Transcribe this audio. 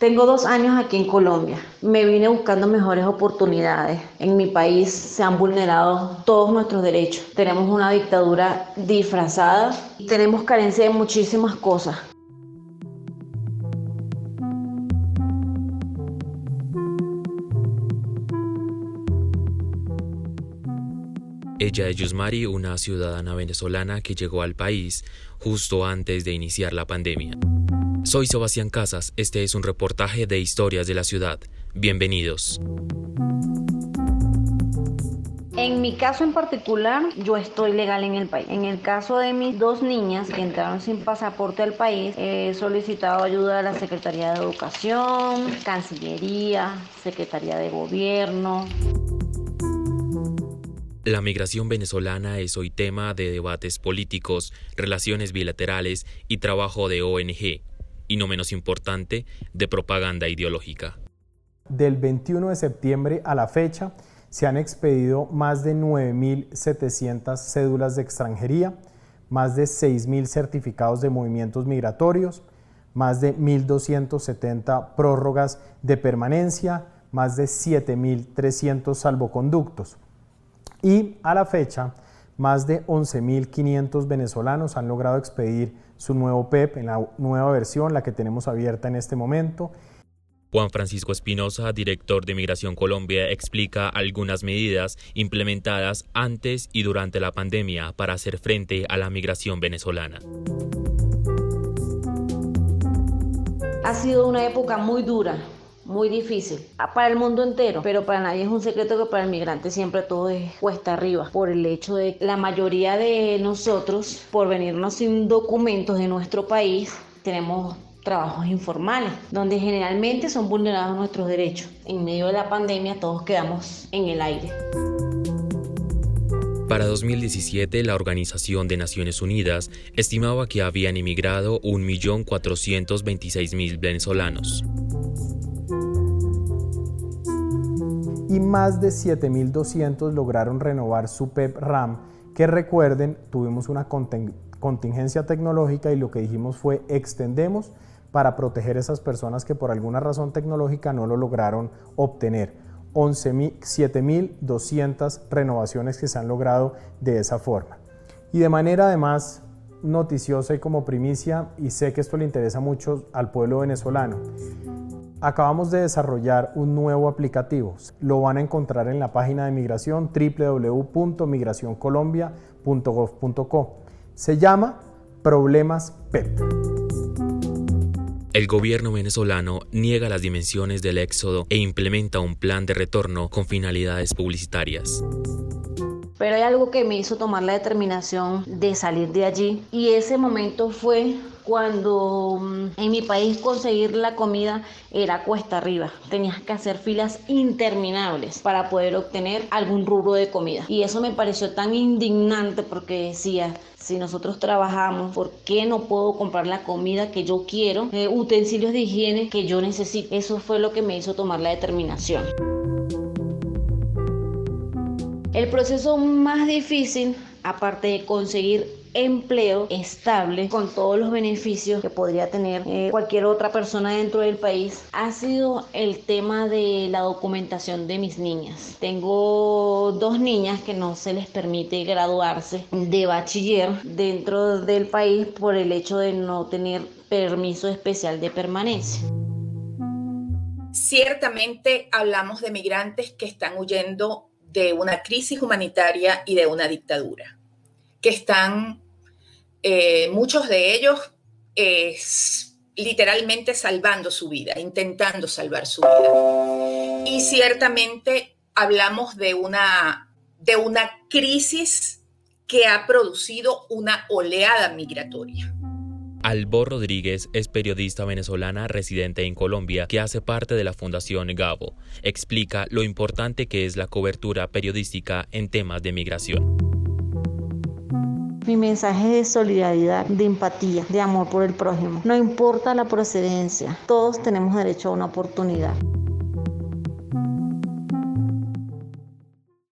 Tengo dos años aquí en Colombia. Me vine buscando mejores oportunidades. En mi país se han vulnerado todos nuestros derechos. Tenemos una dictadura disfrazada y tenemos carencia de muchísimas cosas. Ella es Yusmari, una ciudadana venezolana que llegó al país justo antes de iniciar la pandemia. Soy Sebastián Casas, este es un reportaje de Historias de la Ciudad. Bienvenidos. En mi caso en particular, yo estoy legal en el país. En el caso de mis dos niñas que entraron sin pasaporte al país, he solicitado ayuda a la Secretaría de Educación, Cancillería, Secretaría de Gobierno. La migración venezolana es hoy tema de debates políticos, relaciones bilaterales y trabajo de ONG y no menos importante, de propaganda ideológica. Del 21 de septiembre a la fecha se han expedido más de 9.700 cédulas de extranjería, más de 6.000 certificados de movimientos migratorios, más de 1.270 prórrogas de permanencia, más de 7.300 salvoconductos. Y a la fecha, más de 11.500 venezolanos han logrado expedir su nuevo PEP en la nueva versión, la que tenemos abierta en este momento. Juan Francisco Espinosa, director de Migración Colombia, explica algunas medidas implementadas antes y durante la pandemia para hacer frente a la migración venezolana. Ha sido una época muy dura muy difícil ah, para el mundo entero, pero para nadie es un secreto que para el migrante siempre todo es cuesta arriba, por el hecho de que la mayoría de nosotros, por venirnos sin documentos de nuestro país, tenemos trabajos informales, donde generalmente son vulnerados nuestros derechos. En medio de la pandemia todos quedamos en el aire. Para 2017, la Organización de Naciones Unidas estimaba que habían emigrado 1.426.000 venezolanos. Y más de 7.200 lograron renovar su PEP RAM, que recuerden, tuvimos una contingencia tecnológica y lo que dijimos fue extendemos para proteger a esas personas que por alguna razón tecnológica no lo lograron obtener. 7.200 renovaciones que se han logrado de esa forma. Y de manera además noticiosa y como primicia, y sé que esto le interesa mucho al pueblo venezolano, Acabamos de desarrollar un nuevo aplicativo. Lo van a encontrar en la página de migración www.migracioncolombia.gov.co. Se llama Problemas PET. El gobierno venezolano niega las dimensiones del éxodo e implementa un plan de retorno con finalidades publicitarias. Pero hay algo que me hizo tomar la determinación de salir de allí y ese momento fue cuando mm, en mi país conseguir la comida era cuesta arriba. Tenías que hacer filas interminables para poder obtener algún rubro de comida. Y eso me pareció tan indignante porque decía, si nosotros trabajamos, ¿por qué no puedo comprar la comida que yo quiero? Eh, utensilios de higiene que yo necesito. Eso fue lo que me hizo tomar la determinación. El proceso más difícil, aparte de conseguir empleo estable con todos los beneficios que podría tener eh, cualquier otra persona dentro del país ha sido el tema de la documentación de mis niñas. Tengo dos niñas que no se les permite graduarse de bachiller dentro del país por el hecho de no tener permiso especial de permanencia. Ciertamente hablamos de migrantes que están huyendo de una crisis humanitaria y de una dictadura que están, eh, muchos de ellos, literalmente salvando su vida, intentando salvar su vida. Y ciertamente hablamos de una, de una crisis que ha producido una oleada migratoria. Albo Rodríguez es periodista venezolana residente en Colombia que hace parte de la Fundación Gabo. Explica lo importante que es la cobertura periodística en temas de migración. Mi mensaje de solidaridad, de empatía, de amor por el prójimo. No importa la procedencia, todos tenemos derecho a una oportunidad.